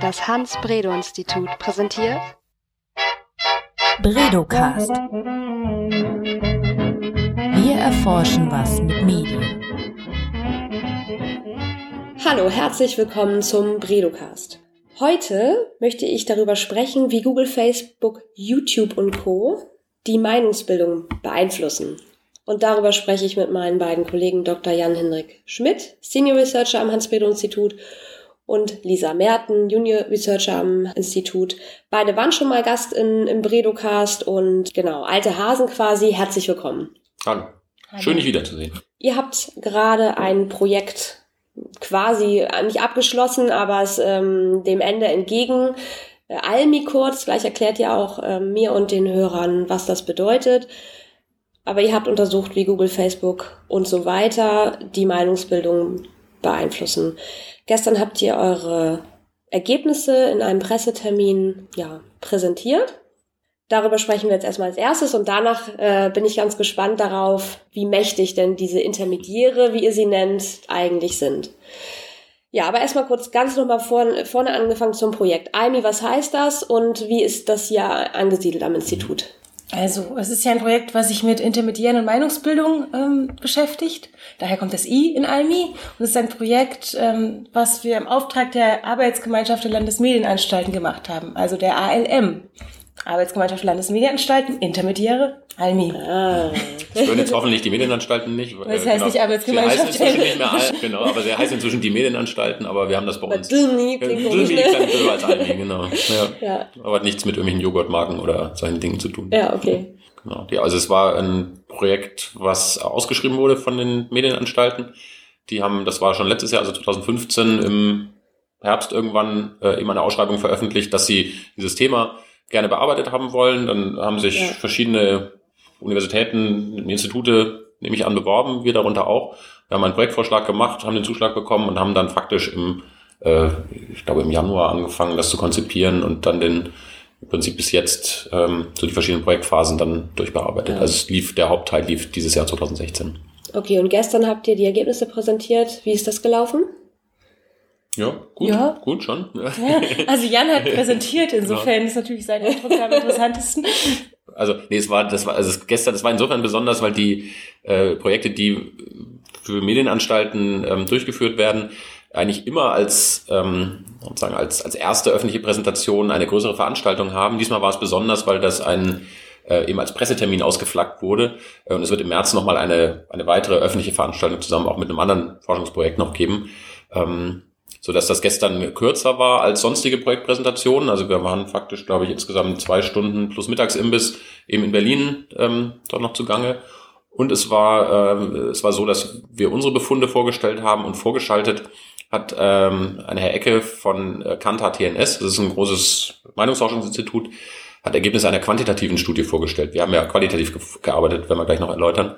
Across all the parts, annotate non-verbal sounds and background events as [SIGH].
Das Hans-Bredow-Institut präsentiert Bredocast. Wir erforschen was mit Medien. Hallo, herzlich willkommen zum Bredocast. Heute möchte ich darüber sprechen, wie Google, Facebook, YouTube und Co. die Meinungsbildung beeinflussen. Und darüber spreche ich mit meinen beiden Kollegen Dr. Jan-Henrik Schmidt, Senior Researcher am Hans-Bredow-Institut und Lisa Merten, Junior Researcher am Institut. Beide waren schon mal Gast in, im Bredocast und genau, alte Hasen quasi. Herzlich willkommen. Hallo. Schön, dich wiederzusehen. Ihr habt gerade ein Projekt quasi nicht abgeschlossen, aber es ähm, dem Ende entgegen. Äh, Almi kurz, gleich erklärt ihr auch äh, mir und den Hörern, was das bedeutet. Aber ihr habt untersucht, wie Google, Facebook und so weiter die Meinungsbildung beeinflussen. Gestern habt ihr eure Ergebnisse in einem Pressetermin ja, präsentiert. Darüber sprechen wir jetzt erstmal als erstes und danach äh, bin ich ganz gespannt darauf, wie mächtig denn diese Intermediäre, wie ihr sie nennt, eigentlich sind. Ja, aber erstmal kurz ganz nochmal vorne, vorne angefangen zum Projekt. AIMI, was heißt das und wie ist das hier angesiedelt am Institut? Also, es ist ja ein Projekt, was sich mit Intermediären und Meinungsbildung ähm, beschäftigt. Daher kommt das I in ALMI. Und es ist ein Projekt, ähm, was wir im Auftrag der Arbeitsgemeinschaft der Landesmedienanstalten gemacht haben, also der ALM. Arbeitsgemeinschaft Landesmedienanstalten, Intermediäre, ALMI. Ah. Das hören jetzt hoffentlich die Medienanstalten nicht. Das heißt genau. nicht Arbeitsgemeinschaft. Sie heißt inzwischen nicht mehr, genau, aber sie heißt inzwischen die Medienanstalten, aber wir haben das bei uns. Dünni klingt Dünni klingt als ALMI, genau. Ja. ja. Aber hat nichts mit irgendwelchen Joghurtmarken oder solchen Dingen zu tun. Ja, okay. Genau. Ja, also es war ein Projekt, was ausgeschrieben wurde von den Medienanstalten. Die haben, das war schon letztes Jahr, also 2015 im Herbst irgendwann äh, eben eine Ausschreibung veröffentlicht, dass sie dieses Thema gerne bearbeitet haben wollen. Dann haben sich ja. verschiedene Universitäten, Institute, nehme ich an, beworben, wir darunter auch. Wir haben einen Projektvorschlag gemacht, haben den Zuschlag bekommen und haben dann faktisch im, äh, ich glaube im Januar angefangen, das zu konzipieren und dann den im Prinzip bis jetzt ähm, so die verschiedenen Projektphasen dann durchbearbeitet. Ja. Also es lief, der Hauptteil lief dieses Jahr 2016. Okay, und gestern habt ihr die Ergebnisse präsentiert. Wie ist das gelaufen? Ja, gut, ja. gut schon. Ja, also Jan hat [LAUGHS] präsentiert, insofern ja. ist natürlich sein Eindruck am interessantesten. Also, nee, es war, das war, also gestern, das war insofern besonders, weil die äh, Projekte, die für Medienanstalten ähm, durchgeführt werden, eigentlich immer als, ähm, sozusagen als, als erste öffentliche Präsentation eine größere Veranstaltung haben. Diesmal war es besonders, weil das ein äh, eben als Pressetermin ausgeflaggt wurde. Äh, und es wird im März nochmal eine, eine weitere öffentliche Veranstaltung zusammen auch mit einem anderen Forschungsprojekt noch geben. Ähm, so dass das gestern kürzer war als sonstige Projektpräsentationen. Also wir waren faktisch, glaube ich, insgesamt zwei Stunden plus Mittagsimbiss eben in Berlin ähm, dort noch zugange. Und es war, äh, es war so, dass wir unsere Befunde vorgestellt haben und vorgeschaltet hat ähm, eine Herr Ecke von äh, Kantar TNS, das ist ein großes Meinungsforschungsinstitut, hat Ergebnisse einer quantitativen Studie vorgestellt. Wir haben ja qualitativ ge gearbeitet, werden wir gleich noch erläutern.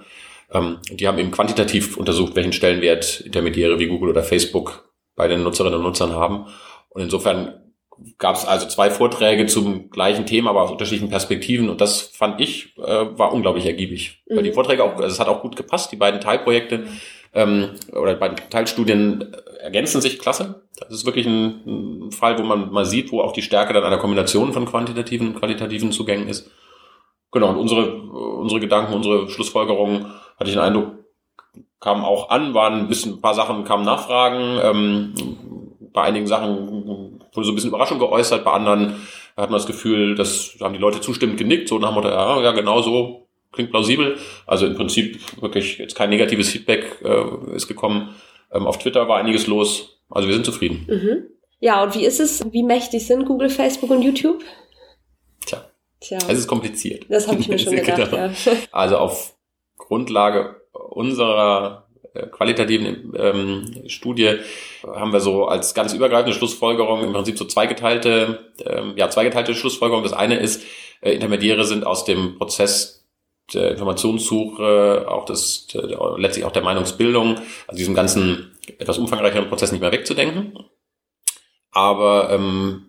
Ähm, die haben eben quantitativ untersucht, welchen Stellenwert Intermediäre wie Google oder Facebook bei den Nutzerinnen und Nutzern haben. Und insofern gab es also zwei Vorträge zum gleichen Thema, aber aus unterschiedlichen Perspektiven. Und das fand ich, äh, war unglaublich ergiebig. Mhm. Weil die Vorträge auch, also es hat auch gut gepasst, die beiden Teilprojekte ähm, oder beiden Teilstudien ergänzen sich klasse. Das ist wirklich ein, ein, Fall, wo man mal sieht, wo auch die Stärke dann einer Kombination von quantitativen und qualitativen Zugängen ist. Genau, und unsere, unsere Gedanken, unsere Schlussfolgerungen, hatte ich den Eindruck, kamen auch an, waren ein bisschen, ein paar Sachen kamen Nachfragen, ähm, bei einigen Sachen wurde so ein bisschen Überraschung geäußert, bei anderen hat man das Gefühl, dass haben die Leute zustimmend genickt, so nach dem Motto, ja, ja, genau so, klingt plausibel. Also im Prinzip wirklich jetzt kein negatives Feedback äh, ist gekommen. Ähm, auf Twitter war einiges los. Also wir sind zufrieden. Mhm. Ja, und wie ist es? Wie mächtig sind Google, Facebook und YouTube? Tja. Tja. Es ist kompliziert. Das habe ich mir [LAUGHS] schon gedacht. Ja. Also auf Grundlage unserer äh, qualitativen ähm, Studie haben wir so als ganz übergreifende Schlussfolgerung im Prinzip so zweigeteilte, ähm, ja, zweigeteilte Schlussfolgerung. Das eine ist, äh, Intermediäre sind aus dem Prozess der Informationssuche, auch des, der, letztlich auch der Meinungsbildung, also diesem ganzen etwas umfangreicheren Prozess nicht mehr wegzudenken. Aber ähm,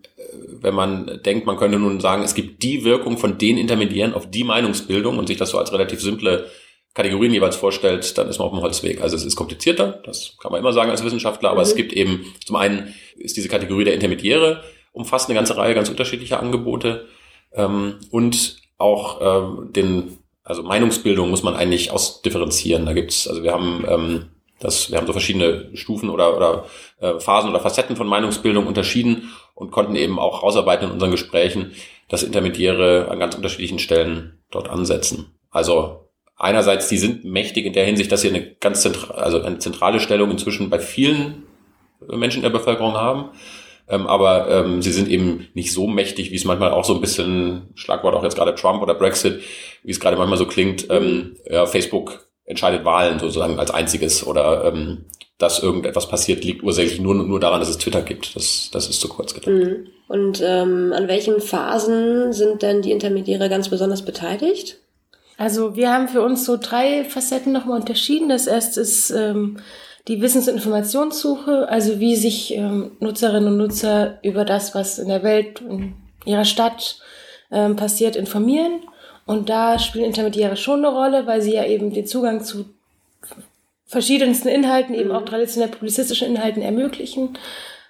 wenn man denkt, man könnte nun sagen, es gibt die Wirkung von den Intermediären auf die Meinungsbildung und sich das so als relativ simple Kategorien jeweils vorstellt, dann ist man auf dem Holzweg. Also es ist komplizierter, das kann man immer sagen als Wissenschaftler, aber mhm. es gibt eben, zum einen ist diese Kategorie der Intermediäre umfasst eine ganze Reihe ganz unterschiedlicher Angebote ähm, und auch ähm, den, also Meinungsbildung muss man eigentlich ausdifferenzieren. Da gibt's, also wir haben ähm, das, wir haben so verschiedene Stufen oder, oder äh, Phasen oder Facetten von Meinungsbildung unterschieden und konnten eben auch rausarbeiten in unseren Gesprächen, dass Intermediäre an ganz unterschiedlichen Stellen dort ansetzen. Also einerseits, die sind mächtig in der Hinsicht, dass sie eine ganz zentrale, also eine zentrale Stellung inzwischen bei vielen Menschen in der Bevölkerung haben. Ähm, aber ähm, sie sind eben nicht so mächtig, wie es manchmal auch so ein bisschen, Schlagwort auch jetzt gerade Trump oder Brexit, wie es gerade manchmal so klingt, ähm, ja, Facebook entscheidet Wahlen sozusagen als einziges oder ähm, dass irgendetwas passiert, liegt ursächlich nur, nur daran, dass es Twitter gibt. Das, das ist zu kurz gedacht. Mhm. Und ähm, an welchen Phasen sind denn die Intermediäre ganz besonders beteiligt? Also wir haben für uns so drei Facetten nochmal unterschieden. Das erste ist ähm, die Wissens- und Informationssuche, also wie sich ähm, Nutzerinnen und Nutzer über das, was in der Welt, in ihrer Stadt ähm, passiert, informieren. Und da spielen Intermediäre schon eine Rolle, weil sie ja eben den Zugang zu verschiedensten Inhalten, eben auch mhm. traditionell publizistischen Inhalten ermöglichen.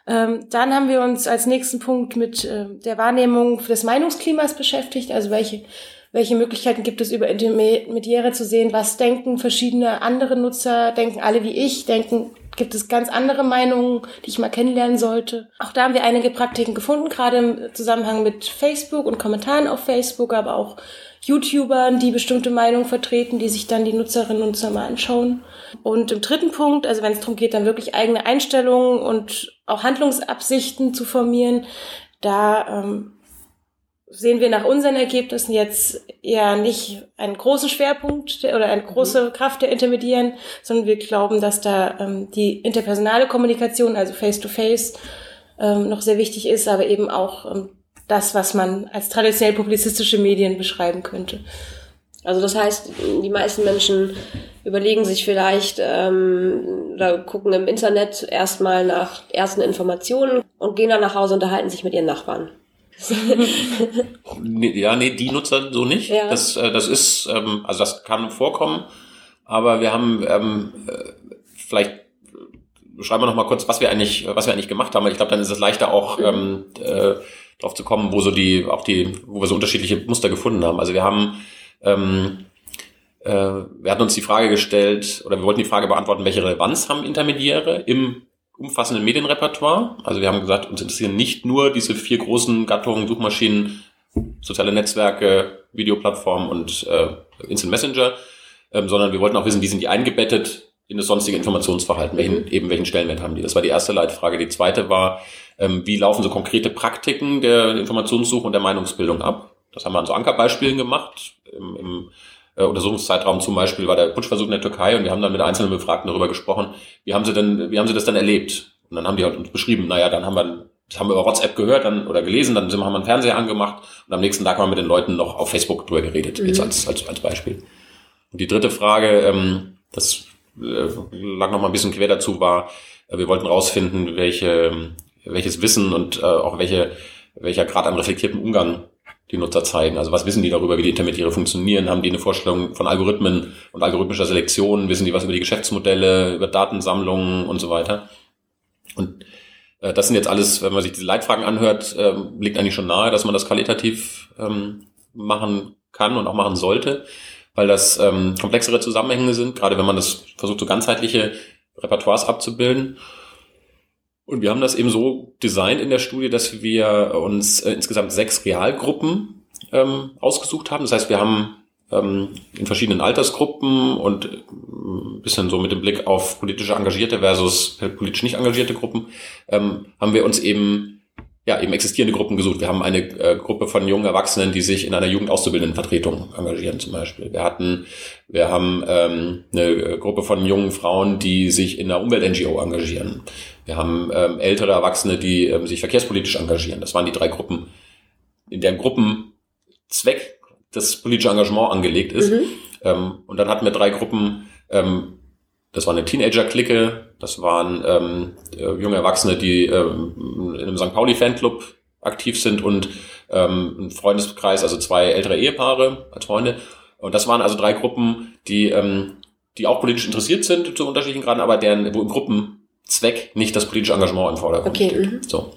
Ähm, dann haben wir uns als nächsten Punkt mit äh, der Wahrnehmung des Meinungsklimas beschäftigt, also welche welche Möglichkeiten gibt es über Intermediäre zu sehen, was denken verschiedene andere Nutzer, denken alle wie ich, denken, gibt es ganz andere Meinungen, die ich mal kennenlernen sollte. Auch da haben wir einige Praktiken gefunden, gerade im Zusammenhang mit Facebook und Kommentaren auf Facebook, aber auch YouTubern, die bestimmte Meinungen vertreten, die sich dann die Nutzerinnen und Nutzer mal anschauen. Und im dritten Punkt, also wenn es darum geht, dann wirklich eigene Einstellungen und auch Handlungsabsichten zu formieren, da ähm, sehen wir nach unseren Ergebnissen jetzt eher nicht einen großen Schwerpunkt oder eine große mhm. Kraft der Intermediären, sondern wir glauben, dass da ähm, die interpersonale Kommunikation, also Face-to-Face, -face, ähm, noch sehr wichtig ist, aber eben auch ähm, das, was man als traditionell publizistische Medien beschreiben könnte. Also das heißt, die meisten Menschen überlegen sich vielleicht ähm, oder gucken im Internet erstmal nach ersten Informationen und gehen dann nach Hause und unterhalten sich mit ihren Nachbarn ja, nee, die Nutzer so nicht. Ja. Das, äh, das ist, ähm, also das kann vorkommen, aber wir haben ähm, äh, vielleicht schreiben wir noch mal kurz, was wir eigentlich, was wir eigentlich gemacht haben. Ich glaube, dann ist es leichter auch mhm. ähm, äh, drauf zu kommen, wo so die, auch die, wo wir so unterschiedliche Muster gefunden haben. Also wir haben ähm, äh, wir hatten uns die Frage gestellt, oder wir wollten die Frage beantworten, welche Relevanz haben Intermediäre im umfassenden Medienrepertoire. Also wir haben gesagt, uns interessieren nicht nur diese vier großen Gattungen, Suchmaschinen, soziale Netzwerke, Videoplattformen und äh, Instant Messenger, ähm, sondern wir wollten auch wissen, wie sind die eingebettet in das sonstige Informationsverhalten, welchen, eben welchen Stellenwert haben die. Das war die erste Leitfrage. Die zweite war, ähm, wie laufen so konkrete Praktiken der Informationssuche und der Meinungsbildung ab? Das haben wir an so Ankerbeispielen gemacht. Im, im äh, Untersuchungszeitraum zum Beispiel war der Putschversuch in der Türkei und wir haben dann mit einzelnen Befragten darüber gesprochen, wie haben sie denn, wie haben sie das dann erlebt? Und dann haben die halt uns beschrieben, naja, dann haben wir, das haben wir über WhatsApp gehört dann, oder gelesen, dann sind, haben wir einen Fernseher angemacht und am nächsten Tag haben wir mit den Leuten noch auf Facebook drüber geredet, mhm. jetzt als, als, als Beispiel. Und die dritte Frage, ähm, das äh, lag noch mal ein bisschen quer dazu, war, äh, wir wollten rausfinden, welche, welches Wissen und äh, auch welche, welcher Grad an reflektiertem Umgang die Nutzer zeigen. Also was wissen die darüber, wie die Intermediäre funktionieren? Haben die eine Vorstellung von Algorithmen und algorithmischer Selektion? Wissen die was über die Geschäftsmodelle, über Datensammlungen und so weiter? Und äh, das sind jetzt alles, wenn man sich diese Leitfragen anhört, äh, liegt eigentlich schon nahe, dass man das qualitativ ähm, machen kann und auch machen sollte, weil das ähm, komplexere Zusammenhänge sind, gerade wenn man das versucht, so ganzheitliche Repertoires abzubilden. Und wir haben das eben so designt in der Studie, dass wir uns äh, insgesamt sechs Realgruppen ähm, ausgesucht haben. Das heißt, wir haben ähm, in verschiedenen Altersgruppen und äh, ein bisschen so mit dem Blick auf politische Engagierte versus politisch nicht engagierte Gruppen, ähm, haben wir uns eben ja, eben existierende Gruppen gesucht. Wir haben eine äh, Gruppe von jungen Erwachsenen, die sich in einer Jugendauszubildendenvertretung engagieren zum Beispiel. Wir hatten, wir haben ähm, eine Gruppe von jungen Frauen, die sich in einer Umwelt-NGO engagieren. Wir haben ähm, ältere Erwachsene, die ähm, sich verkehrspolitisch engagieren. Das waren die drei Gruppen, in deren Gruppenzweck das politische Engagement angelegt ist. Mhm. Ähm, und dann hatten wir drei Gruppen, ähm, das war eine Teenager-Clique, das waren ähm, äh, junge Erwachsene, die ähm, in einem St. Pauli-Fanclub aktiv sind und ähm, ein Freundeskreis, also zwei ältere Ehepaare als Freunde. Und das waren also drei Gruppen, die, ähm, die auch politisch interessiert sind zu unterschiedlichen Graden, aber deren, wo im Gruppenzweck nicht das politische Engagement im Vordergrund okay, steht. Mhm. So.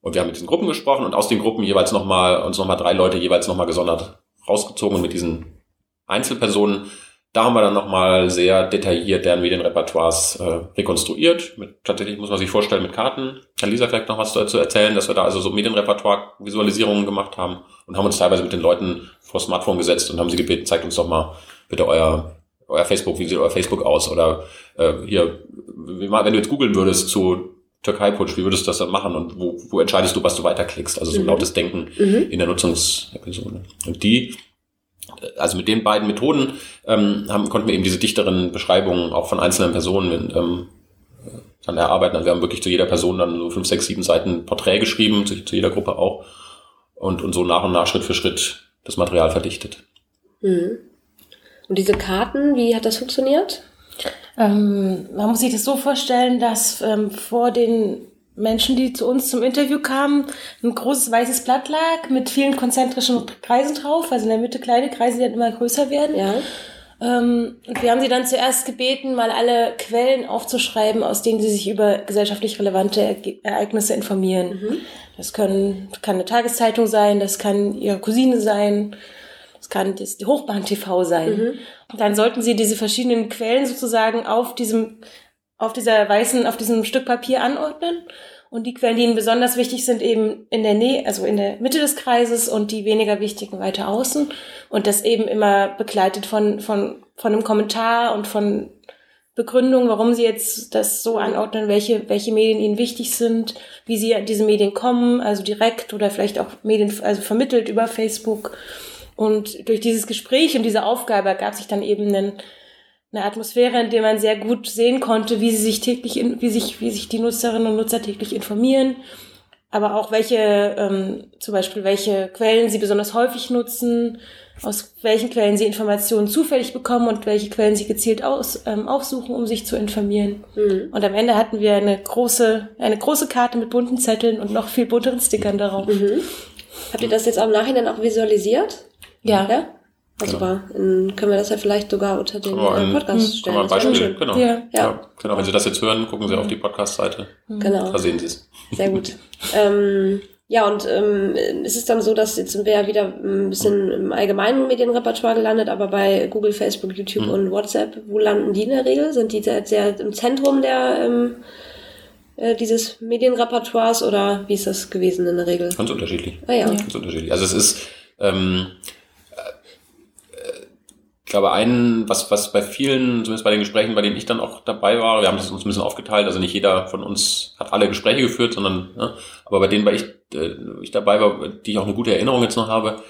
Und wir haben mit diesen Gruppen gesprochen und aus den Gruppen jeweils nochmal, uns nochmal drei Leute jeweils nochmal gesondert rausgezogen und mit diesen Einzelpersonen da haben wir dann nochmal sehr detailliert deren Medienrepertoires äh, rekonstruiert. Mit, tatsächlich muss man sich vorstellen mit Karten. Kann Lisa vielleicht noch was dazu erzählen, dass wir da also so Medienrepertoire-Visualisierungen gemacht haben und haben uns teilweise mit den Leuten vor Smartphone gesetzt und haben sie gebeten, zeigt uns doch mal bitte euer, euer Facebook, wie sieht euer Facebook aus? Oder äh, hier, wenn du jetzt googeln würdest zu Türkei-Putsch, wie würdest du das dann machen und wo, wo entscheidest du, was du weiterklickst? Also so mhm. lautes Denken mhm. in der Nutzensepisode. Und die also mit den beiden Methoden ähm, haben, konnten wir eben diese dichteren Beschreibungen auch von einzelnen Personen ähm, dann erarbeiten. Also wir haben wirklich zu jeder Person dann so fünf, sechs, sieben Seiten Porträt geschrieben, zu, zu jeder Gruppe auch. Und, und so nach und nach, Schritt für Schritt das Material verdichtet. Mhm. Und diese Karten, wie hat das funktioniert? Ähm, man muss sich das so vorstellen, dass ähm, vor den Menschen, die zu uns zum Interview kamen, ein großes weißes Blatt lag mit vielen konzentrischen Kreisen drauf, also in der Mitte kleine Kreise, die dann immer größer werden. Ja. Ähm, und wir haben sie dann zuerst gebeten, mal alle Quellen aufzuschreiben, aus denen sie sich über gesellschaftlich relevante Ereignisse informieren. Mhm. Das können, kann eine Tageszeitung sein, das kann ihre Cousine sein, das kann das die Hochbahn TV sein. Mhm. Dann sollten sie diese verschiedenen Quellen sozusagen auf diesem auf dieser weißen, auf diesem Stück Papier anordnen. Und die Quellen, die ihnen besonders wichtig sind, eben in der Nähe, also in der Mitte des Kreises und die weniger wichtigen weiter außen. Und das eben immer begleitet von, von, von einem Kommentar und von Begründung, warum sie jetzt das so anordnen, welche, welche Medien ihnen wichtig sind, wie sie an diese Medien kommen, also direkt oder vielleicht auch Medien, also vermittelt über Facebook. Und durch dieses Gespräch und diese Aufgabe ergab sich dann eben ein eine Atmosphäre, in der man sehr gut sehen konnte, wie sie sich täglich, wie sich, wie sich die Nutzerinnen und Nutzer täglich informieren, aber auch welche, ähm, zum Beispiel welche Quellen sie besonders häufig nutzen, aus welchen Quellen sie Informationen zufällig bekommen und welche Quellen sie gezielt aus, ähm, aufsuchen, um sich zu informieren. Mhm. Und am Ende hatten wir eine große, eine große Karte mit bunten Zetteln und noch viel bunteren Stickern darauf. Mhm. Habt ihr das jetzt am Nachhinein auch visualisiert? Ja. ja? Also genau. Dann können wir das ja vielleicht sogar unter den ein, Podcast stellen. Kann man ein Beispiel, genau. Ja. ja. Ja. genau. Wenn Sie das jetzt hören, gucken Sie auf die Podcast-Seite. Genau. Da sehen Sie es. Sehr gut. ähm, ja, und ähm, ist es dann so, dass jetzt sind wir ja wieder ein bisschen im allgemeinen Medienrepertoire gelandet, aber bei Google, Facebook, YouTube mhm. und WhatsApp, wo landen die in der Regel? Sind die sehr, sehr im Zentrum der ähm, äh, dieses Medienrepertoires oder wie ist das gewesen in der Regel? Ganz unterschiedlich. Ah, ja. Ganz unterschiedlich. Also es ist ähm, ich glaube, ein, was, was bei vielen, zumindest bei den Gesprächen, bei denen ich dann auch dabei war, wir haben das uns ein bisschen aufgeteilt, also nicht jeder von uns hat alle Gespräche geführt, sondern, ne, aber bei denen, bei ich, äh, ich dabei war, die ich auch eine gute Erinnerung jetzt noch habe,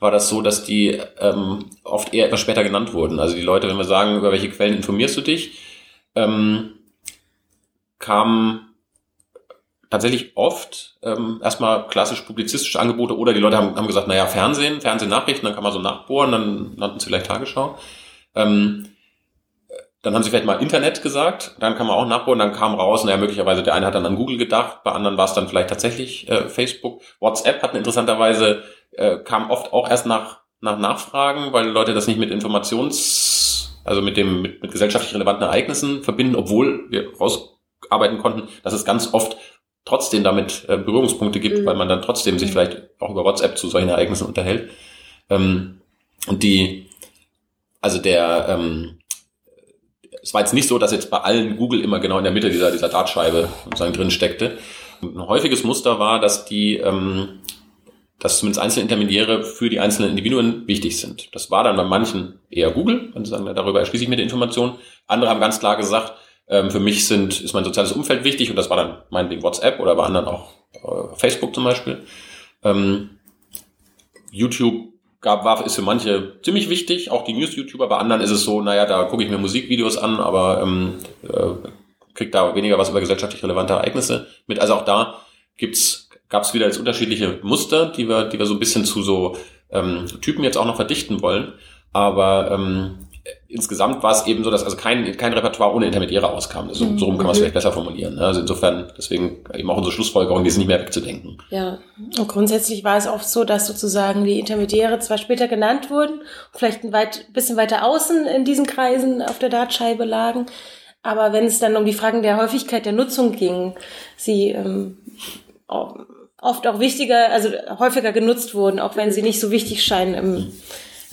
war das so, dass die ähm, oft eher etwas später genannt wurden. Also die Leute, wenn wir sagen, über welche Quellen informierst du dich, ähm, kamen tatsächlich oft ähm, erstmal klassisch publizistische Angebote oder die Leute haben, haben gesagt, naja, Fernsehen, Fernsehnachrichten, dann kann man so nachbohren, dann nannten sie vielleicht Tagesschau. Ähm, dann haben sie vielleicht mal Internet gesagt, dann kann man auch nachbohren, dann kam raus, naja, möglicherweise der eine hat dann an Google gedacht, bei anderen war es dann vielleicht tatsächlich äh, Facebook. WhatsApp hat interessanterweise, äh, kam oft auch erst nach, nach Nachfragen, weil Leute das nicht mit Informations, also mit dem, mit, mit gesellschaftlich relevanten Ereignissen verbinden, obwohl wir rausarbeiten konnten, dass es ganz oft trotzdem damit äh, Berührungspunkte gibt, mhm. weil man dann trotzdem sich mhm. vielleicht auch über WhatsApp zu solchen Ereignissen unterhält. Ähm, und die, also der, ähm, es war jetzt nicht so, dass jetzt bei allen Google immer genau in der Mitte dieser, dieser Dartscheibe sozusagen drin steckte. Und ein häufiges Muster war, dass die, ähm, dass zumindest einzelne Intermediäre für die einzelnen Individuen wichtig sind. Das war dann bei manchen eher Google, wenn sie sagen, darüber erschließe ich mir die Information. Andere haben ganz klar gesagt, ähm, für mich sind, ist mein soziales Umfeld wichtig und das war dann meinetwegen WhatsApp oder bei anderen auch äh, Facebook zum Beispiel. Ähm, YouTube gab, war, ist für manche ziemlich wichtig, auch die News-YouTuber. Bei anderen ist es so, naja, da gucke ich mir Musikvideos an, aber ähm, äh, krieg da weniger was über gesellschaftlich relevante Ereignisse mit. Also auch da gab es wieder jetzt unterschiedliche Muster, die wir, die wir so ein bisschen zu so ähm, Typen jetzt auch noch verdichten wollen. Aber ähm, insgesamt war es eben so, dass also kein, kein Repertoire ohne Intermediäre auskam. So, so rum kann man es mhm. vielleicht besser formulieren. Ne? Also insofern, deswegen eben auch unsere Schlussfolgerung, die ist nicht mehr wegzudenken. Ja, und grundsätzlich war es oft so, dass sozusagen die Intermediäre zwar später genannt wurden, vielleicht ein weit, bisschen weiter außen in diesen Kreisen auf der Dartscheibe lagen, aber wenn es dann um die Fragen der Häufigkeit der Nutzung ging, sie ähm, oft auch wichtiger, also häufiger genutzt wurden, auch wenn sie nicht so wichtig scheinen,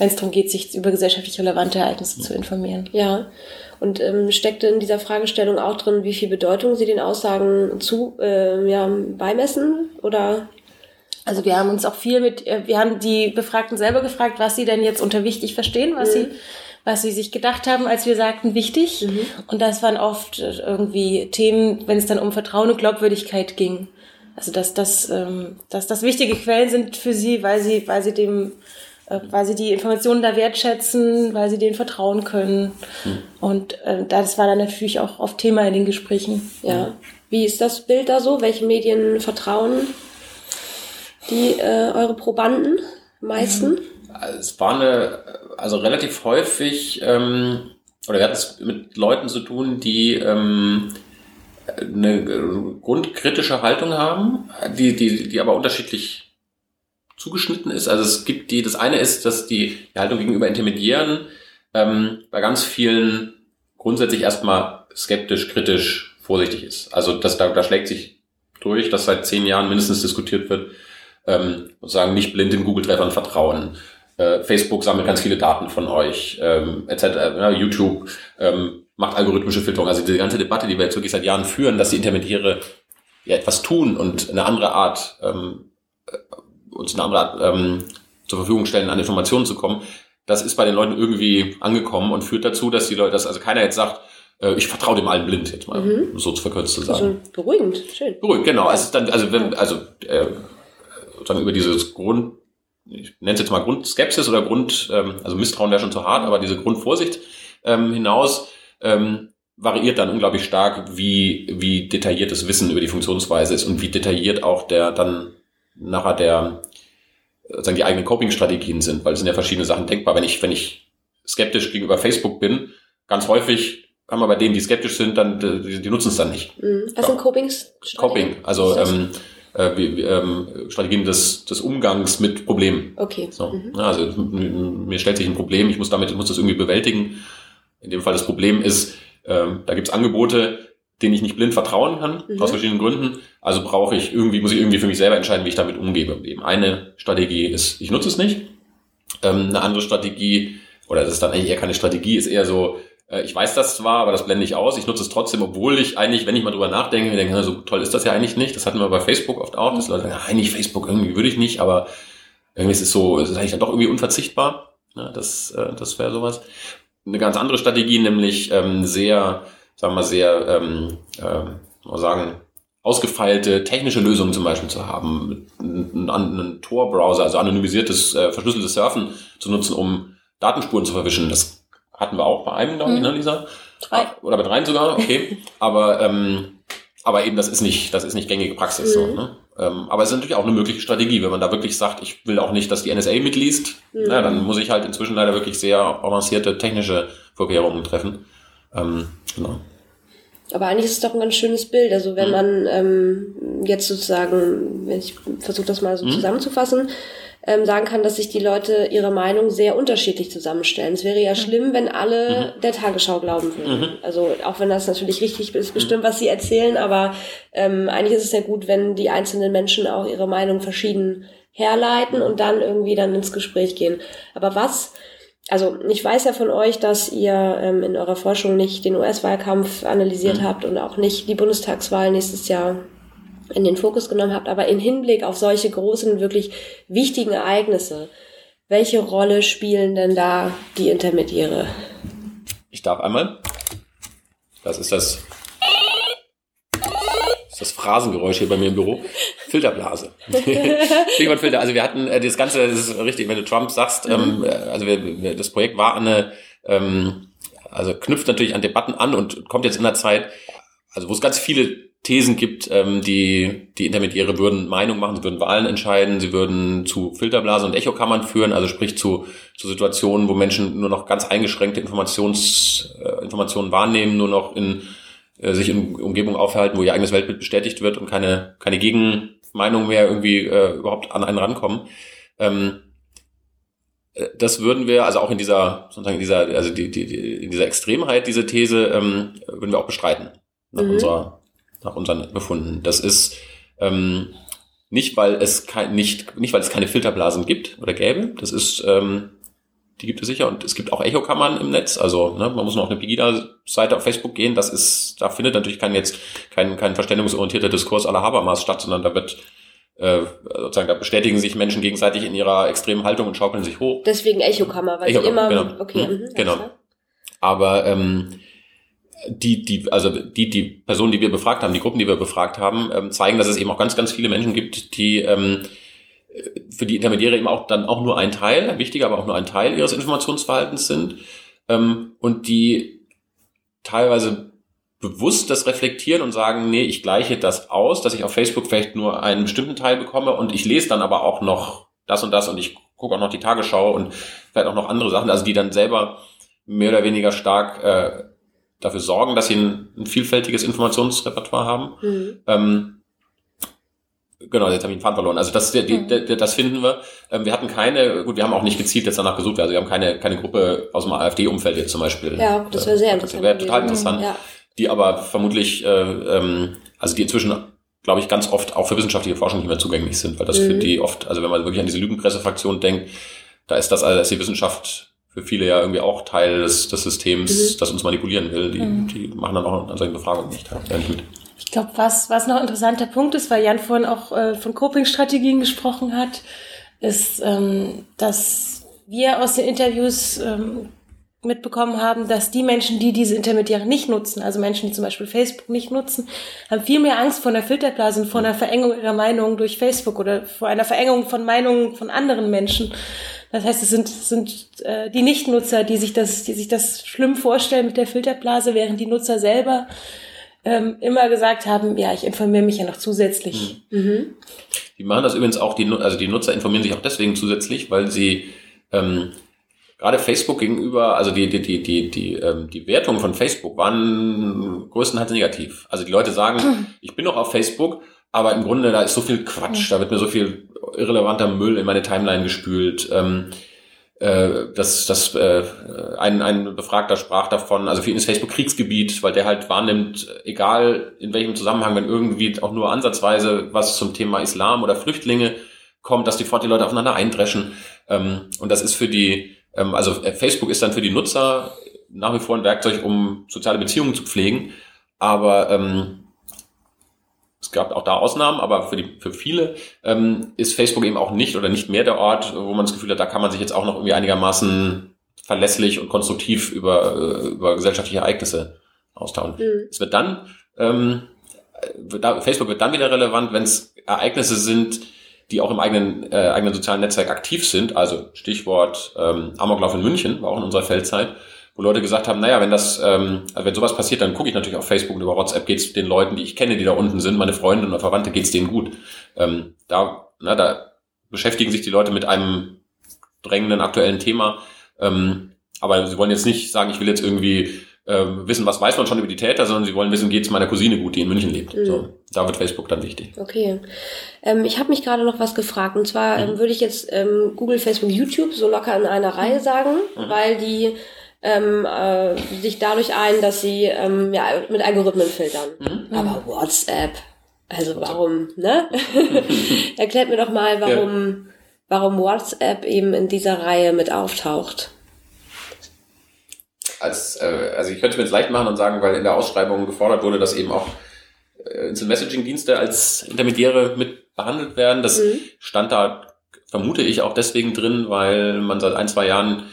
wenn es darum geht, sich über gesellschaftlich relevante Ereignisse zu informieren. Ja. Und ähm, steckte in dieser Fragestellung auch drin, wie viel Bedeutung Sie den Aussagen zu äh, ja, beimessen? Oder also wir haben uns auch viel mit, äh, wir haben die Befragten selber gefragt, was sie denn jetzt unter wichtig verstehen, was mhm. sie was sie sich gedacht haben, als wir sagten, wichtig. Mhm. Und das waren oft äh, irgendwie Themen, wenn es dann um Vertrauen und Glaubwürdigkeit ging. Also dass das, ähm, dass das wichtige Quellen sind für sie, weil sie, weil sie dem, weil sie die Informationen da wertschätzen, weil sie denen vertrauen können. Mhm. Und äh, das war dann natürlich auch oft Thema in den Gesprächen. Ja. Wie ist das Bild da so? Welche Medien vertrauen die äh, eure Probanden meisten? Es war eine, also relativ häufig, ähm, oder wir hatten es mit Leuten zu tun, die ähm, eine grundkritische Haltung haben, die, die, die aber unterschiedlich zugeschnitten ist. Also es gibt die, das eine ist, dass die, die Haltung gegenüber Intermediären ähm, bei ganz vielen grundsätzlich erstmal skeptisch, kritisch, vorsichtig ist. Also das, da, da schlägt sich durch, dass seit zehn Jahren mindestens diskutiert wird, ähm, sozusagen nicht blind den Google-Treffern vertrauen. Äh, Facebook sammelt ganz viele Daten von euch, ähm, etc. Ja, YouTube ähm, macht algorithmische Filterung. Also diese ganze Debatte, die wir jetzt wirklich seit Jahren führen, dass die Intermediäre ja etwas tun und eine andere Art ähm, äh, uns eine andere Art ähm, zur Verfügung stellen, an Informationen zu kommen, das ist bei den Leuten irgendwie angekommen und führt dazu, dass die Leute, dass also keiner jetzt sagt, äh, ich vertraue dem allen blind, jetzt mal mhm. so zu verkürzt zu sagen. Also beruhigend, schön. Beruhigend, genau. Ist dann, also wenn, also äh, sozusagen über dieses Grund, ich nenne es jetzt mal Grundskepsis oder Grund, ähm, also Misstrauen wäre schon zu hart, aber diese Grundvorsicht ähm, hinaus ähm, variiert dann unglaublich stark, wie, wie detailliertes Wissen über die Funktionsweise ist und wie detailliert auch der dann nachher der sozusagen die eigenen Coping-Strategien sind, weil es sind ja verschiedene Sachen denkbar. Wenn ich, wenn ich skeptisch gegenüber Facebook bin, ganz häufig haben wir bei denen, die skeptisch sind, dann die, die nutzen es dann nicht. Mhm. Was sind Copings? Coping, also ähm, äh, wie, ähm, Strategien des, des Umgangs mit Problemen. Okay. So. Mhm. Also mir stellt sich ein Problem, ich muss damit, muss das irgendwie bewältigen. In dem Fall das Problem ist, ähm, da gibt's Angebote, denen ich nicht blind vertrauen kann, mhm. aus verschiedenen Gründen. Also brauche ich irgendwie, muss ich irgendwie für mich selber entscheiden, wie ich damit umgehe. Eben eine Strategie ist, ich nutze es nicht. Ähm, eine andere Strategie, oder das ist dann eigentlich eher keine Strategie, ist eher so, äh, ich weiß das zwar, aber das blende ich aus. Ich nutze es trotzdem, obwohl ich eigentlich, wenn ich mal drüber nachdenke, denke, so toll ist das ja eigentlich nicht. Das hatten wir bei Facebook oft auch, dass Leute sagen, eigentlich Facebook irgendwie würde ich nicht, aber irgendwie ist es so, es ist eigentlich dann doch irgendwie unverzichtbar. Ja, das, äh, das wäre sowas. Eine ganz andere Strategie, nämlich ähm, sehr, sagen wir sehr, ähm, äh, mal sagen, ausgefeilte technische Lösungen zum Beispiel zu haben, einen, einen Tor-Browser, also anonymisiertes, äh, verschlüsseltes Surfen zu nutzen, um Datenspuren zu verwischen. Das hatten wir auch bei einem, glaube ich, ne, Lisa? Drei. Oder bei dreien sogar, okay. [LAUGHS] aber, ähm, aber eben, das ist nicht, das ist nicht gängige Praxis. Mhm. So, ne? ähm, aber es ist natürlich auch eine mögliche Strategie, wenn man da wirklich sagt, ich will auch nicht, dass die NSA mitliest, mhm. na, dann muss ich halt inzwischen leider wirklich sehr avancierte technische Vorkehrungen treffen. Ähm, genau. Aber eigentlich ist es doch ein ganz schönes Bild. Also wenn mhm. man ähm, jetzt sozusagen, wenn ich versuche das mal so mhm. zusammenzufassen, ähm, sagen kann, dass sich die Leute ihre Meinung sehr unterschiedlich zusammenstellen. Es wäre ja schlimm, wenn alle mhm. der Tagesschau glauben würden. Mhm. Also auch wenn das natürlich richtig ist, bestimmt, was sie erzählen, aber ähm, eigentlich ist es ja gut, wenn die einzelnen Menschen auch ihre Meinung verschieden herleiten und dann irgendwie dann ins Gespräch gehen. Aber was also ich weiß ja von euch, dass ihr ähm, in eurer Forschung nicht den US-Wahlkampf analysiert mhm. habt und auch nicht die Bundestagswahl nächstes Jahr in den Fokus genommen habt, aber in Hinblick auf solche großen, wirklich wichtigen Ereignisse, welche Rolle spielen denn da die Intermediäre? Ich darf einmal. Das ist das, das, Phrasengeräusch hier bei mir im Büro. Filterblase. [LAUGHS] Stichwort Filter. Also wir hatten äh, das Ganze, das ist richtig, wenn du Trump sagst, ähm, mhm. ähm, also wir, das Projekt war eine, ähm, also knüpft natürlich an Debatten an und kommt jetzt in der Zeit, also wo es ganz viele Thesen gibt, ähm, die, die Intermediäre würden Meinung machen, sie würden Wahlen entscheiden, sie würden zu Filterblasen und Echokammern führen, also sprich zu, zu Situationen, wo Menschen nur noch ganz eingeschränkte Informations, äh, Informationen wahrnehmen, nur noch in äh, sich in Umgebung aufhalten, wo ihr eigenes Weltbild bestätigt wird und keine, keine Gegenmeinung mehr irgendwie äh, überhaupt an einen rankommen. Ähm, äh, das würden wir, also auch in dieser, sozusagen in dieser, also die, die, die, in dieser Extremheit, diese These, ähm, würden wir auch bestreiten nach mhm. unserer nach unseren Befunden. Das ist, ähm, nicht, weil es kein, nicht, nicht, weil es keine Filterblasen gibt oder gäbe. Das ist, ähm, die gibt es sicher und es gibt auch Echokammern im Netz. Also ne, man muss noch auf eine Pegida-Seite auf Facebook gehen. Das ist, da findet natürlich kein jetzt kein, kein verständigungsorientierter Diskurs aller Habermas statt, sondern da wird äh, sozusagen da bestätigen sich Menschen gegenseitig in ihrer extremen Haltung und schaukeln sich hoch. Deswegen Echokammer, weil sie immer genau. okay, Mhm, mhm, genau. Aber ähm, die, die, also die, die Personen, die wir befragt haben, die Gruppen, die wir befragt haben, ähm, zeigen, dass es eben auch ganz, ganz viele Menschen gibt, die ähm, für die Intermediäre eben auch dann auch nur ein Teil, ein wichtiger, aber auch nur ein Teil ihres Informationsverhaltens sind ähm, und die teilweise bewusst das reflektieren und sagen, nee, ich gleiche das aus, dass ich auf Facebook vielleicht nur einen bestimmten Teil bekomme und ich lese dann aber auch noch das und das und ich gucke auch noch die Tagesschau und vielleicht auch noch andere Sachen, also die dann selber mehr oder weniger stark äh, dafür sorgen, dass sie ein, ein vielfältiges Informationsrepertoire haben. Mhm. Ähm, genau, jetzt habe ich den Faden verloren. Also das, die, die, die, das finden wir. Ähm, wir hatten keine, gut, wir haben auch nicht gezielt jetzt danach gesucht, also wir haben keine, keine Gruppe aus dem AfD-Umfeld jetzt zum Beispiel. Ja, das wäre sehr interessant. Wäre total interessant. Ja. Die aber vermutlich, äh, ähm, also die inzwischen, glaube ich, ganz oft auch für wissenschaftliche Forschung nicht mehr zugänglich sind, weil das für Mhm. die oft, also wenn man wirklich an diese Lügenpressefraktion denkt, da ist das, also da ist die Wissenschaft für viele ja irgendwie auch Teil des, des Systems, Mhm. das uns manipulieren will. Die, Mhm. die machen dann auch an solchen Befragungen nicht. Ja, nicht mit. Ich glaube, was, was noch ein interessanter Punkt ist, weil Jan vorhin auch äh, von Coping-Strategien gesprochen hat, ist, ähm, dass wir aus den Interviews ähm, mitbekommen haben, dass die Menschen, die diese Intermediäre nicht nutzen, also Menschen, die zum Beispiel Facebook nicht nutzen, haben viel mehr Angst vor einer Filterblase und vor einer Verengung ihrer Meinungen durch Facebook oder vor einer Verengung von Meinungen von anderen Menschen. Das heißt, es sind, sind äh, die Nichtnutzer, die sich das, die sich das schlimm vorstellen mit der Filterblase, während die Nutzer selber ähm, immer gesagt haben, ja, ich informiere mich ja noch zusätzlich. Mhm. Die machen das übrigens auch, die, also die Nutzer informieren sich auch deswegen zusätzlich, weil sie ähm, gerade Facebook gegenüber, also die, die, die, die, die, ähm, die Wertungen von Facebook waren größtenteils negativ. Also die Leute sagen, [CLEARS THROAT] ich bin noch auf Facebook, aber im Grunde da ist so viel Quatsch, da wird mir so viel irrelevanter Müll in meine Timeline gespült. Ähm, äh, das, das, äh, ein, ein Befragter sprach davon, also für ihn ist Facebook Kriegsgebiet, weil der halt wahrnimmt, egal in welchem Zusammenhang, wenn irgendwie auch nur ansatzweise was zum Thema Islam oder Flüchtlinge kommt, dass die fort die Leute aufeinander eindreschen. Ähm, und das ist für die, ähm, also äh, Facebook ist dann für die Nutzer nach wie vor ein Werkzeug, um soziale Beziehungen zu pflegen. Aber ähm, es gab auch da Ausnahmen, aber für, die, für viele ähm, ist Facebook eben auch nicht oder nicht mehr der Ort, wo man das Gefühl hat, da kann man sich jetzt auch noch irgendwie einigermaßen verlässlich und konstruktiv über, äh, über gesellschaftliche Ereignisse austauschen. Mhm. Es wird dann, ähm, Facebook wird dann wieder relevant, wenn es Ereignisse sind, die auch im eigenen, äh, eigenen sozialen Netzwerk aktiv sind. Also Stichwort ähm, Amoklauf in München, war auch in unserer Feldzeit, wo Leute gesagt haben, naja, wenn das, ähm, also wenn sowas passiert, dann gucke ich natürlich auf Facebook und über WhatsApp geht's den Leuten, die ich kenne, die da unten sind, meine Freunde und Verwandte, geht's denen gut. Ähm, da, na, da beschäftigen sich die Leute mit einem drängenden aktuellen Thema. Ähm, aber sie wollen jetzt nicht sagen, ich will jetzt irgendwie ähm, wissen, was weiß man schon über die Täter, sondern sie wollen wissen, geht's meiner Cousine gut, die in München lebt. Mhm. So, da wird Facebook dann wichtig. Okay. Ähm, ich habe mich gerade noch was gefragt. Und zwar Mhm. ähm, würde ich jetzt ähm, Google, Facebook, YouTube so locker in einer Reihe sagen, Mhm. weil die ähm, äh, sich dadurch ein, dass sie ähm, ja, mit Algorithmen filtern. Mhm. Aber WhatsApp, also warum, ne? [LAUGHS] Erklärt mir doch mal, warum, warum WhatsApp eben in dieser Reihe mit auftaucht. als, äh, also ich könnte es mir jetzt leicht machen und sagen, weil in der Ausschreibung gefordert wurde, dass eben auch äh, Instant Messaging-Dienste als Intermediäre mit behandelt werden. Das Mhm. stand da, vermute ich, auch deswegen drin, weil man seit ein, zwei Jahren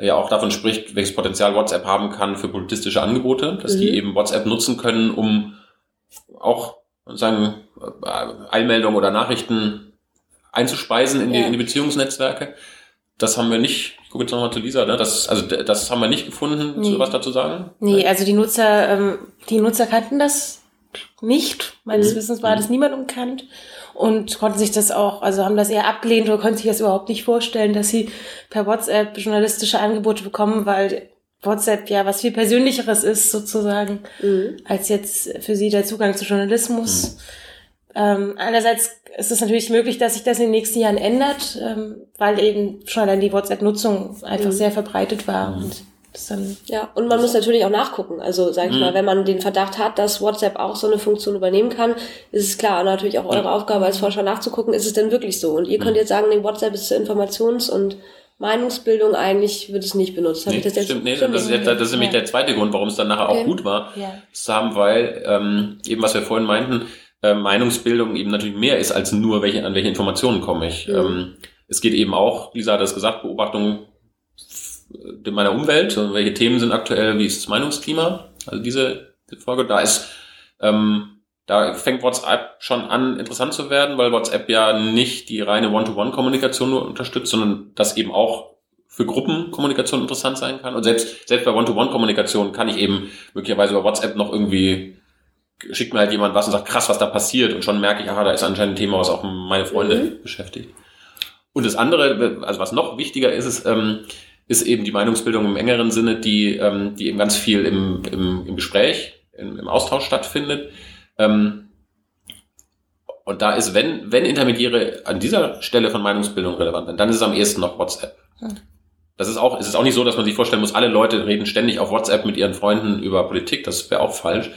ja auch davon spricht, welches Potenzial WhatsApp haben kann für politische Angebote, dass die Mhm. eben WhatsApp nutzen können, um auch sagen Eilmeldungen oder Nachrichten einzuspeisen in die, Ja. in die Beziehungsnetzwerke. Das haben wir nicht, ich gucke jetzt nochmal zu Lisa, ne? das, also das haben wir nicht gefunden, Nee. was dazu sagen? Nee, also die Nutzer, ähm, die Nutzer kannten das nicht. Meines Mhm. Wissens war das niemandem bekannt und konnten sich das auch, also haben das eher abgelehnt oder konnten sich das überhaupt nicht vorstellen, dass sie per WhatsApp journalistische Angebote bekommen, weil WhatsApp ja was viel Persönlicheres ist sozusagen, Mhm. als jetzt für sie der Zugang zu Journalismus. Ähm, einerseits ist es natürlich möglich, dass sich das in den nächsten Jahren ändert, ähm, weil eben schon allein die WhatsApp-Nutzung einfach Mhm. sehr verbreitet war Mhm. und Dann, ja, und man muss natürlich auch nachgucken. Also, sag ich mhm. mal, wenn man den Verdacht hat, dass WhatsApp auch so eine Funktion übernehmen kann, ist es klar, natürlich auch eure Aufgabe als Forscher nachzugucken, ist es denn wirklich so? Und ihr könnt mhm. jetzt sagen, nee, WhatsApp ist zur Informations- und Meinungsbildung eigentlich wird es nicht benutzt. Nee, das, jetzt stimmt, nee, das, ist, das ist nämlich ja. der zweite Grund, warum es dann nachher okay. auch gut war, ja. zu haben, weil ähm, eben was wir vorhin meinten, äh, Meinungsbildung eben natürlich mehr ist als nur, welche, an welche Informationen komme ich. Mhm. Ähm, es geht eben auch, Lisa hat das gesagt, Beobachtung meiner Umwelt, welche Themen sind aktuell, wie ist das Meinungsklima, also diese Folge, da ist, ähm, da fängt WhatsApp schon an, interessant zu werden, weil WhatsApp ja nicht die reine One-to-One-Kommunikation nur unterstützt, sondern das eben auch für Gruppenkommunikation interessant sein kann. Und selbst, selbst bei One-to-One-Kommunikation kann ich eben möglicherweise über WhatsApp noch irgendwie schickt mir halt jemand was und sagt, krass, was da passiert. Und schon merke ich, aha, da ist anscheinend ein Thema, was auch meine Freunde mhm. beschäftigt. Und das andere, also was noch wichtiger ist, ist, ähm, ist eben die Meinungsbildung im engeren Sinne, die, ähm, die eben ganz viel im, im, im Gespräch, im, im Austausch stattfindet. Ähm, und da ist, wenn, wenn Intermediäre an dieser Stelle von Meinungsbildung relevant sind, dann ist es am ehesten noch WhatsApp. Hm. Das ist auch, es ist auch nicht so, dass man sich vorstellen muss, alle Leute reden ständig auf WhatsApp mit ihren Freunden über Politik, das wäre auch falsch.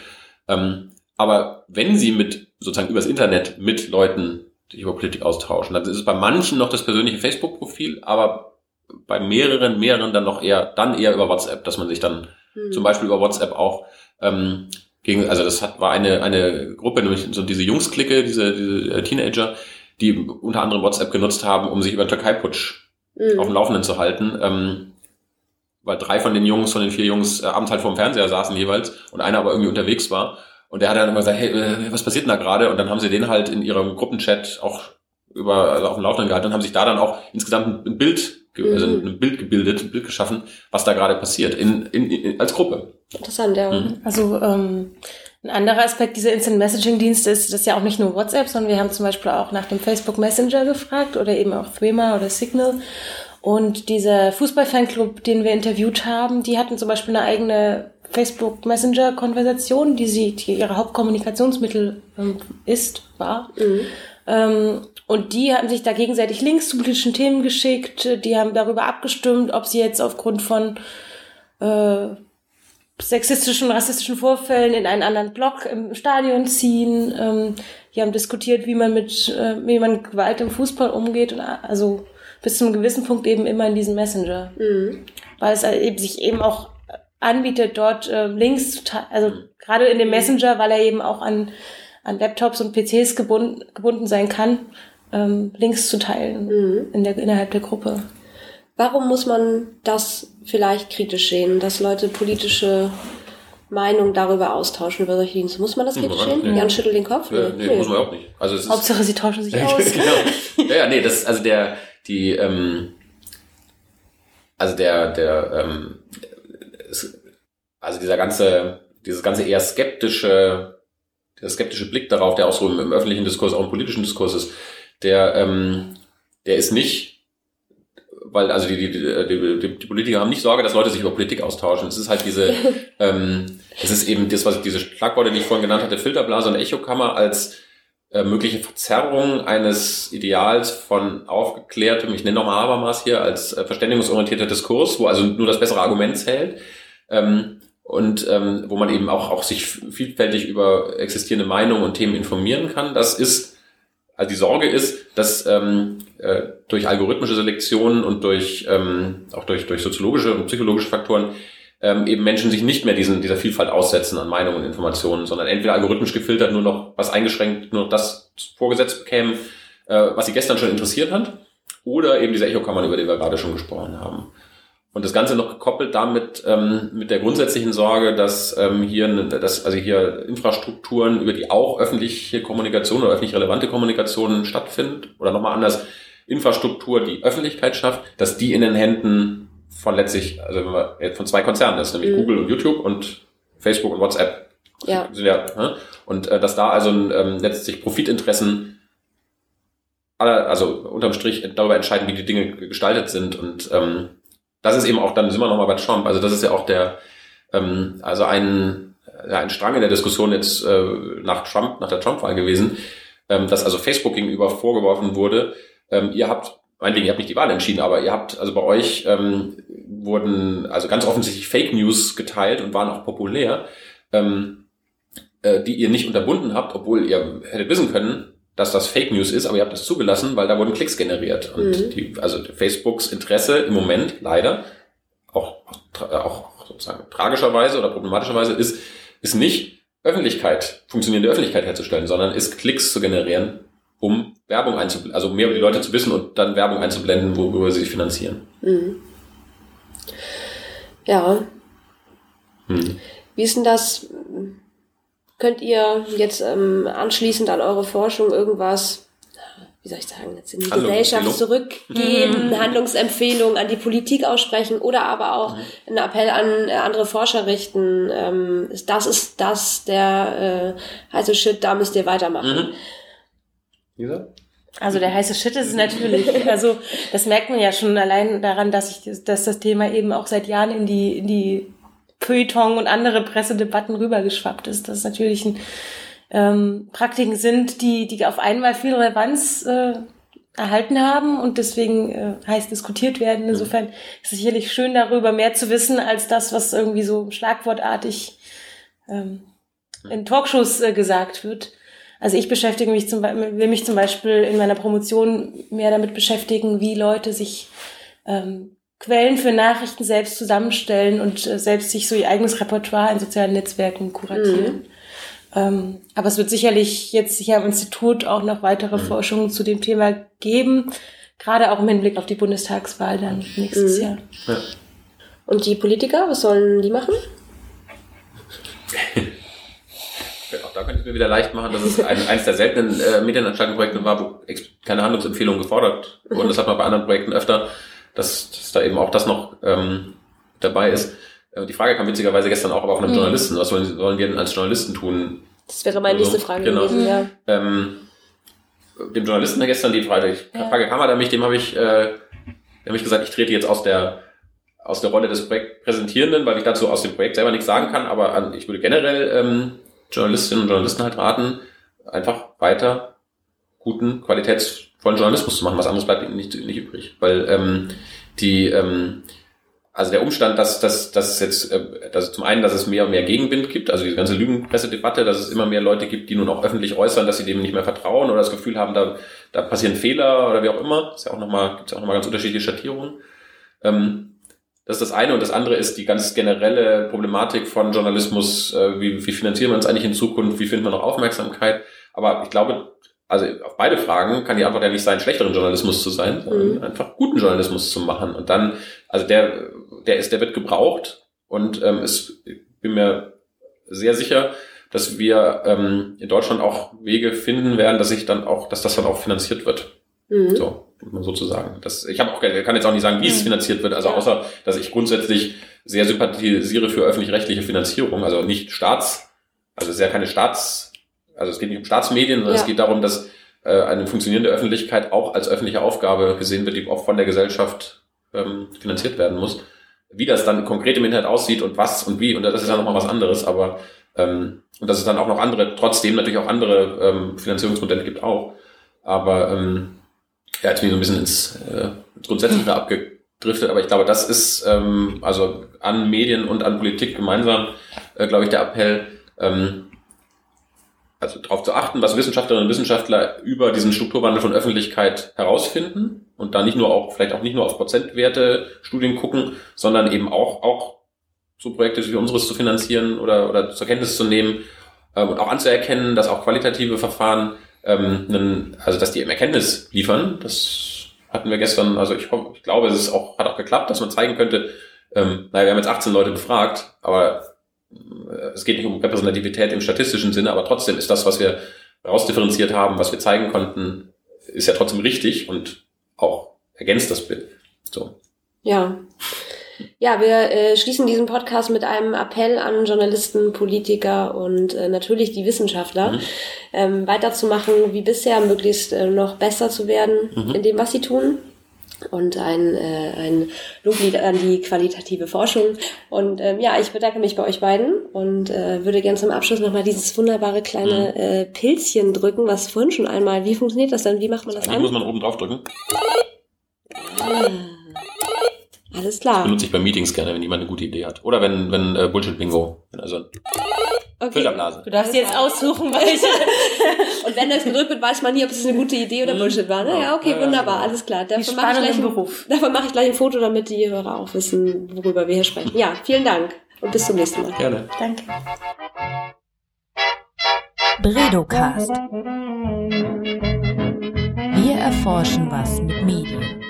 Ähm, aber wenn sie mit, sozusagen übers Internet mit Leuten sich über Politik austauschen, dann ist es bei manchen noch das persönliche Facebook-Profil, aber bei mehreren, mehreren dann noch eher, dann eher über WhatsApp, dass man sich dann hm. zum Beispiel über WhatsApp auch ähm, gegen, also das hat, war eine, eine Gruppe, nämlich so diese Jungsklicke, diese, diese äh, Teenager, die unter anderem WhatsApp genutzt haben, um sich über den Türkei-Putsch mhm. auf dem Laufenden zu halten. Ähm, weil drei von den Jungs, von den vier Jungs äh, abends halt vorm Fernseher saßen jeweils und einer aber irgendwie unterwegs war. Und der hat dann immer gesagt, hey, äh, was passiert denn da gerade? Und dann haben sie den halt in ihrem Gruppenchat auch über, also auf dem Laufenden gehalten und haben sich da dann auch insgesamt ein Bild also mhm. ein Bild gebildet, ein Bild geschaffen, was da gerade passiert, in, in, in, als Gruppe. Interessant, ja. Mhm. Also ähm, ein anderer Aspekt dieser Instant Messaging Dienste ist, das ist ja auch nicht nur WhatsApp, sondern wir haben zum Beispiel auch nach dem Facebook Messenger gefragt oder eben auch Threema oder Signal. Und dieser Fußballfanclub, den wir interviewt haben, die hatten zum Beispiel eine eigene Facebook Messenger Konversation, die sie, die ihre Hauptkommunikationsmittel ähm, ist, war. Mhm. Ähm, und die haben sich da gegenseitig Links zu politischen Themen geschickt. Die haben darüber abgestimmt, ob sie jetzt aufgrund von äh, sexistischen, rassistischen Vorfällen in einen anderen Block im Stadion ziehen. Ähm, die haben diskutiert, wie man mit, äh, wie man Gewalt im Fußball umgeht. Und also bis zu einem gewissen Punkt eben immer in diesem Messenger. Mhm. Weil es eben sich eben auch anbietet, dort äh, Links zu teilen. Also gerade in dem Messenger, weil er eben auch an, an Laptops und PCs gebunden, gebunden sein kann ähm, Links zu teilen mhm. in der, innerhalb der Gruppe. Warum muss man das vielleicht kritisch sehen, dass Leute politische Meinung darüber austauschen über solche Dienste. Muss man das kritisch sehen? Nee. Jan schüttelt den Kopf? Ja, nee, nee, muss man auch nicht. Also es Hauptsache, ist, sie tauschen sich [LAUGHS] aus. genau. Ja, ja, nee, das, also der, die, ähm, also der, der, ähm, es, also dieser ganze, dieses ganze eher skeptische, der skeptische Blick darauf, der auch so im, im öffentlichen Diskurs, auch im politischen Diskurs ist, der, ähm, der ist nicht, weil also die, die, die, die, die Politiker haben nicht Sorge, dass Leute sich über Politik austauschen. Es ist halt diese, [LAUGHS] ähm, es ist eben das, was ich, diese Schlagworte, die ich vorhin genannt hatte, Filterblase und Echokammer als äh, mögliche Verzerrung eines Ideals von aufgeklärtem, ich nenne nochmal Habermas hier, als äh, verständigungsorientierter Diskurs, wo also nur das bessere Argument zählt. Ähm, und ähm, wo man eben auch, auch sich vielfältig über existierende Meinungen und Themen informieren kann. Das ist also die Sorge ist, dass ähm, äh, durch algorithmische Selektion und durch ähm, auch durch, durch soziologische und psychologische Faktoren ähm, eben Menschen sich nicht mehr diesen, dieser Vielfalt aussetzen an Meinungen und Informationen, sondern entweder algorithmisch gefiltert nur noch was eingeschränkt, nur noch das vorgesetzt bekämen, äh, was sie gestern schon interessiert hat, oder eben diese Echokammern, über die wir gerade schon gesprochen haben. Und das Ganze noch gekoppelt damit ähm, mit der grundsätzlichen Sorge, dass ähm, hier, dass also hier Infrastrukturen, über die auch öffentliche Kommunikation oder öffentlich relevante Kommunikation stattfindet, oder nochmal anders, Infrastruktur, die Öffentlichkeit schafft, dass die in den Händen von letztlich, also von zwei Konzernen ist, nämlich mhm. Google und YouTube und Facebook und WhatsApp. Ja. Sind ja ne? Und äh, dass da also ähm, letztlich Profitinteressen also unterm Strich darüber entscheiden, wie die Dinge gestaltet sind und ähm, das ist eben auch, dann sind wir nochmal bei Trump, also das ist ja auch der, ähm, also ein, ja, ein Strang in der Diskussion jetzt äh, nach Trump, nach der Trump-Wahl gewesen, ähm, dass also Facebook gegenüber vorgeworfen wurde, ähm, ihr habt meinetwegen, ihr habt nicht die Wahl entschieden, aber ihr habt, also bei euch ähm, wurden also ganz offensichtlich Fake News geteilt und waren auch populär, ähm, äh, die ihr nicht unterbunden habt, obwohl ihr hättet wissen können, dass das Fake News ist, aber ihr habt das zugelassen, weil da wurden Klicks generiert. Und mhm. die, also Facebooks Interesse im Moment leider, auch, auch sozusagen tragischerweise oder problematischerweise, ist, ist nicht Öffentlichkeit, funktionierende Öffentlichkeit herzustellen, sondern ist Klicks zu generieren, um Werbung einzublenden, also mehr über die Leute zu wissen und dann Werbung einzublenden, worüber sie sich finanzieren. Mhm. Ja. Hm. Wie ist denn das? Könnt ihr jetzt ähm, anschließend an eure Forschung irgendwas, wie soll ich sagen, jetzt in die Gesellschaft zurückgeben, mhm. Handlungsempfehlungen an die Politik aussprechen oder aber auch mhm. einen Appell an äh, andere Forscher richten? Ähm, das ist das der äh, heiße Shit, da müsst ihr weitermachen. Mhm. Lisa? Also der heiße Shit ist es natürlich, [LAUGHS] also das merkt man ja schon allein daran, dass ich, dass das Thema eben auch seit Jahren in die, in die Feuilleton und andere Pressedebatten rübergeschwappt ist. Das natürlich ein, ähm, Praktiken sind, die, die auf einmal viel Relevanz äh, erhalten haben und deswegen äh, heiß diskutiert werden. Insofern ist es sicherlich schön, darüber mehr zu wissen, als das, was irgendwie so schlagwortartig ähm, in Talkshows äh, gesagt wird. Also ich beschäftige mich zum Beispiel, will mich zum Beispiel in meiner Promotion mehr damit beschäftigen, wie Leute sich ähm, Quellen für Nachrichten selbst zusammenstellen und äh, selbst sich so ihr eigenes Repertoire in sozialen Netzwerken kuratieren. Mhm. Ähm, aber es wird sicherlich jetzt hier am Institut auch noch weitere mhm. Forschungen zu dem Thema geben, gerade auch im Hinblick auf die Bundestagswahl dann nächstes mhm. Jahr. Ja. Und die Politiker, was sollen die machen? auch da könnte ich mir wieder leicht machen, dass es ein, [LAUGHS] eines der seltenen äh, Medienanstaltenprojekte war, wo keine Handlungsempfehlungen gefordert wurden. Das hat man bei anderen Projekten öfter, dass, dass da eben auch das noch ähm, dabei ist. Äh, die Frage kam witzigerweise gestern auch aber von einem mhm. Journalisten. Was sollen, sollen wir denn als Journalisten tun? Das wäre meine also, nächste Frage genau. gewesen, ja. Ähm, dem Journalisten gestern die Frage, ja. Frage kam an mich, dem habe ich, äh, habe ich gesagt, ich trete jetzt aus der aus der Rolle des Projektpräsentierenden, weil ich dazu aus dem Projekt selber nichts sagen kann, aber an, ich würde generell ähm, Journalistinnen und Journalisten halt raten, einfach weiter guten, qualitätsvollen Journalismus zu machen. Was anderes bleibt ihnen nicht, nicht übrig. Weil ähm, die, ähm, also der Umstand, dass, dass, dass es jetzt, äh, dass zum einen, dass es mehr und mehr Gegenwind gibt, also die ganze Lügenpressedebatte, dass es immer mehr Leute gibt, die nun auch öffentlich äußern, dass sie dem nicht mehr vertrauen oder das Gefühl haben, da, da passieren Fehler oder wie auch immer. Ist ja auch nochmal, gibt es ja auch nochmal ganz unterschiedliche Schattierungen. Ähm, das ist das eine. Und das andere ist die ganz generelle Problematik von Journalismus. Äh, wie, wie finanzieren wir uns eigentlich in Zukunft? Wie finden wir noch Aufmerksamkeit? Aber ich glaube, also auf beide Fragen kann die Antwort ja nicht sein, schlechteren Journalismus zu sein, sondern mhm. einfach guten Journalismus zu machen. Und dann, also der, der ist, der wird gebraucht. Und ähm, es, ich bin mir sehr sicher, dass wir ähm, in Deutschland auch Wege finden werden, dass sich dann auch, dass das dann auch finanziert wird. Mhm. So sozusagen. Das, ich habe auch, kann jetzt auch nicht sagen, wie es mhm. finanziert wird, also außer, dass ich grundsätzlich sehr sympathisiere für öffentlich-rechtliche Finanzierung, also nicht Staats, also es ist ja keine Staats, also es geht nicht um Staatsmedien, sondern ja. es geht darum, dass äh, eine funktionierende Öffentlichkeit auch als öffentliche Aufgabe gesehen wird, die auch von der Gesellschaft ähm, finanziert werden muss. Wie das dann konkret im Internet aussieht und was und wie, und das ist ja nochmal was anderes, aber ähm, und dass es dann auch noch andere, trotzdem natürlich auch andere ähm, Finanzierungsmodelle gibt auch. Aber ähm, ja, jetzt bin ich so ein bisschen ins, äh, Grundsätzliche abgedriftet, aber ich glaube, das ist ähm, also an Medien und an Politik gemeinsam, äh, glaube ich, der Appell, ähm, also darauf zu achten, was Wissenschaftlerinnen und Wissenschaftler über diesen Strukturwandel von Öffentlichkeit herausfinden und da nicht nur auch, vielleicht auch nicht nur auf Prozentwerte Studien gucken, sondern eben auch, auch so Projekte wie unseres zu finanzieren oder, oder zur Kenntnis zu nehmen ähm, und auch anzuerkennen, dass auch qualitative Verfahren ähm, einen, also dass die eben Erkenntnis liefern. Das hatten wir gestern, also ich, ich glaube, es ist auch, hat auch geklappt, dass man zeigen könnte, ähm, naja, wir haben jetzt 18 Leute befragt, aber es geht nicht um Repräsentativität im statistischen Sinne, aber trotzdem ist das, was wir rausdifferenziert haben, was wir zeigen konnten, ist ja trotzdem richtig und auch ergänzt das Bild. So. Ja. Ja, wir äh, schließen diesen Podcast mit einem Appell an Journalisten, Politiker und äh, natürlich die Wissenschaftler, mhm. ähm, weiterzumachen wie bisher, möglichst äh, noch besser zu werden mhm. in dem, was sie tun. Und ein, äh, ein Loblied an die qualitative Forschung. Und ähm, ja, ich bedanke mich bei euch beiden und äh, würde gerne zum Abschluss nochmal dieses wunderbare kleine mhm. äh, Pilzchen drücken, was vorhin schon einmal, wie funktioniert das denn? Wie macht man das Eigentlich an? muss man oben drauf drücken. Alles klar. Benutze ich bei Meetings gerne, wenn jemand eine gute Idee hat. Oder wenn, wenn äh, Bullshit-Bingo. Also Okay. Filterblase. Du darfst jetzt aussuchen, welche. [LAUGHS] Und wenn das gedrückt wird, weiß man nie, ob es eine gute Idee oder Bullshit war. Ne? Ja, okay, wunderbar, genau. alles klar. Davon mache ich, gleich ein- davon mache ich gleich ein Foto, damit die Hörer auch wissen, worüber wir hier sprechen. Ja, vielen Dank und bis zum nächsten Mal. Gerne. Danke. Bredocast. Wir erforschen was mit Medien.